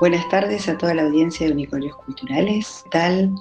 Buenas tardes a toda la audiencia de Unicornios Culturales. ¿Qué tal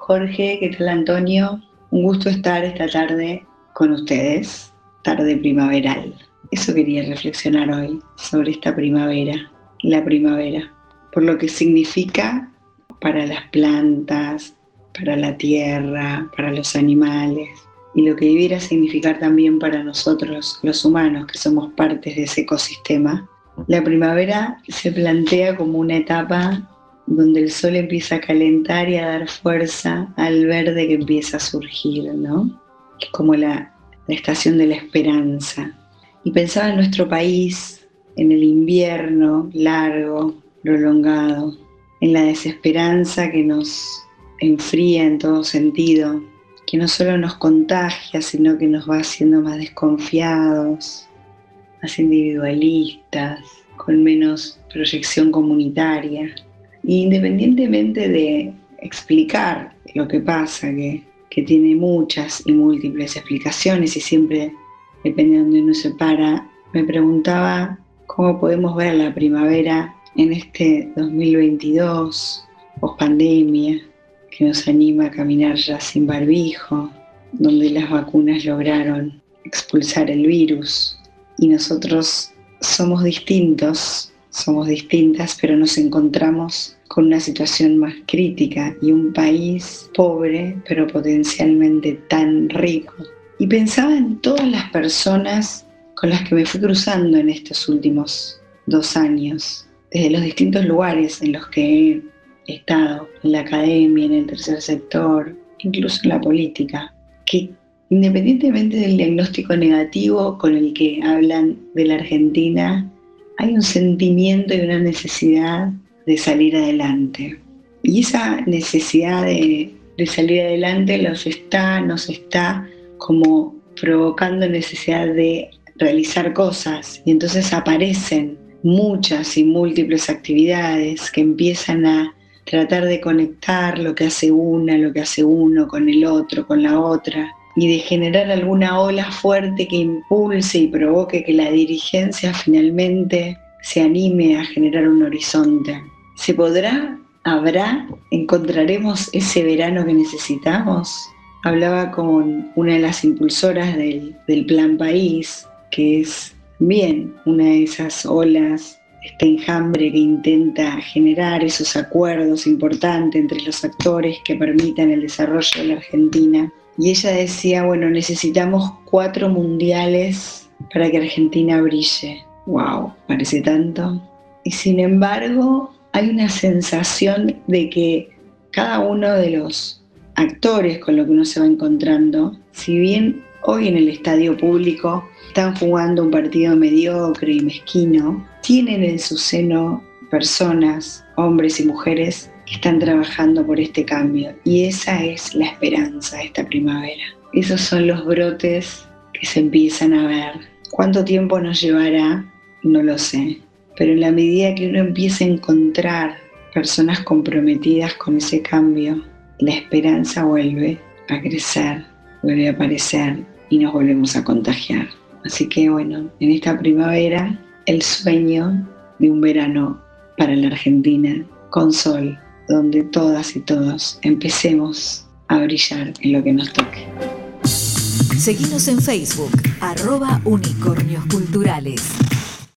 Jorge? ¿Qué tal Antonio? Un gusto estar esta tarde con ustedes, tarde primaveral. Eso quería reflexionar hoy sobre esta primavera, la primavera, por lo que significa para las plantas, para la tierra, para los animales, y lo que debiera significar también para nosotros, los humanos, que somos partes de ese ecosistema. La primavera se plantea como una etapa donde el sol empieza a calentar y a dar fuerza al verde que empieza a surgir, ¿no? Es como la, estación de la esperanza. Y pensaba en nuestro país, en el invierno largo, prolongado, en la desesperanza que nos enfría en todo sentido, que no solo nos contagia, sino que nos va haciendo más desconfiados, más individualistas, con menos proyección comunitaria. independientemente de explicar lo que pasa, que, que tiene muchas y múltiples explicaciones y siempre depende de dónde uno se para, me preguntaba cómo podemos ver la primavera en este 2022, post pandemia, que nos anima a caminar ya sin barbijo, donde las vacunas lograron expulsar el virus y nosotros somos distintos, somos distintas, pero nos encontramos con una situación más crítica y un país pobre, pero potencialmente tan rico. Y pensaba en todas las personas con las que me fui cruzando en estos últimos dos años, desde los distintos lugares en los que he estado, en la academia, en el tercer sector, incluso en la política, que independientemente del diagnóstico negativo con el que hablan de la Argentina, hay un sentimiento y una necesidad de salir adelante. Y esa necesidad de, salir adelante los está, nos está como provocando necesidad de realizar cosas y entonces aparecen muchas y múltiples actividades que empiezan a tratar de conectar lo que hace una, lo que hace uno con el otro, con la otra, y de generar alguna ola fuerte que impulse y provoque que la dirigencia finalmente se anime a generar un horizonte. ¿Se podrá? ¿Habrá? ¿Encontraremos ese verano que necesitamos? Hablaba con una de las impulsoras del, del Plan País, que es bien una de esas olas este enjambre que intenta generar esos acuerdos importantes entre los actores que permitan el desarrollo de la Argentina. Y ella decía, bueno, necesitamos cuatro mundiales para que Argentina brille. ¡Wow! Parece tanto. Y sin embargo, hay una sensación de que cada uno de los actores con los que uno se va encontrando, si bien hoy en el estadio público están jugando un partido mediocre y mezquino, tienen en su seno personas, hombres y mujeres, están trabajando por este cambio. Y esa es la esperanza de esta primavera. Esos son los brotes que se empiezan a ver. ¿Cuánto tiempo nos llevará? No lo sé. Pero en la medida que uno empiece a encontrar personas comprometidas con ese cambio, la esperanza vuelve a crecer, vuelve a aparecer y nos volvemos a contagiar. Así que bueno, en esta primavera el sueño de un verano para la Argentina con sol, donde todas y todos empecemos a brillar en lo que nos toque. Seguimos en Facebook, arroba unicornios.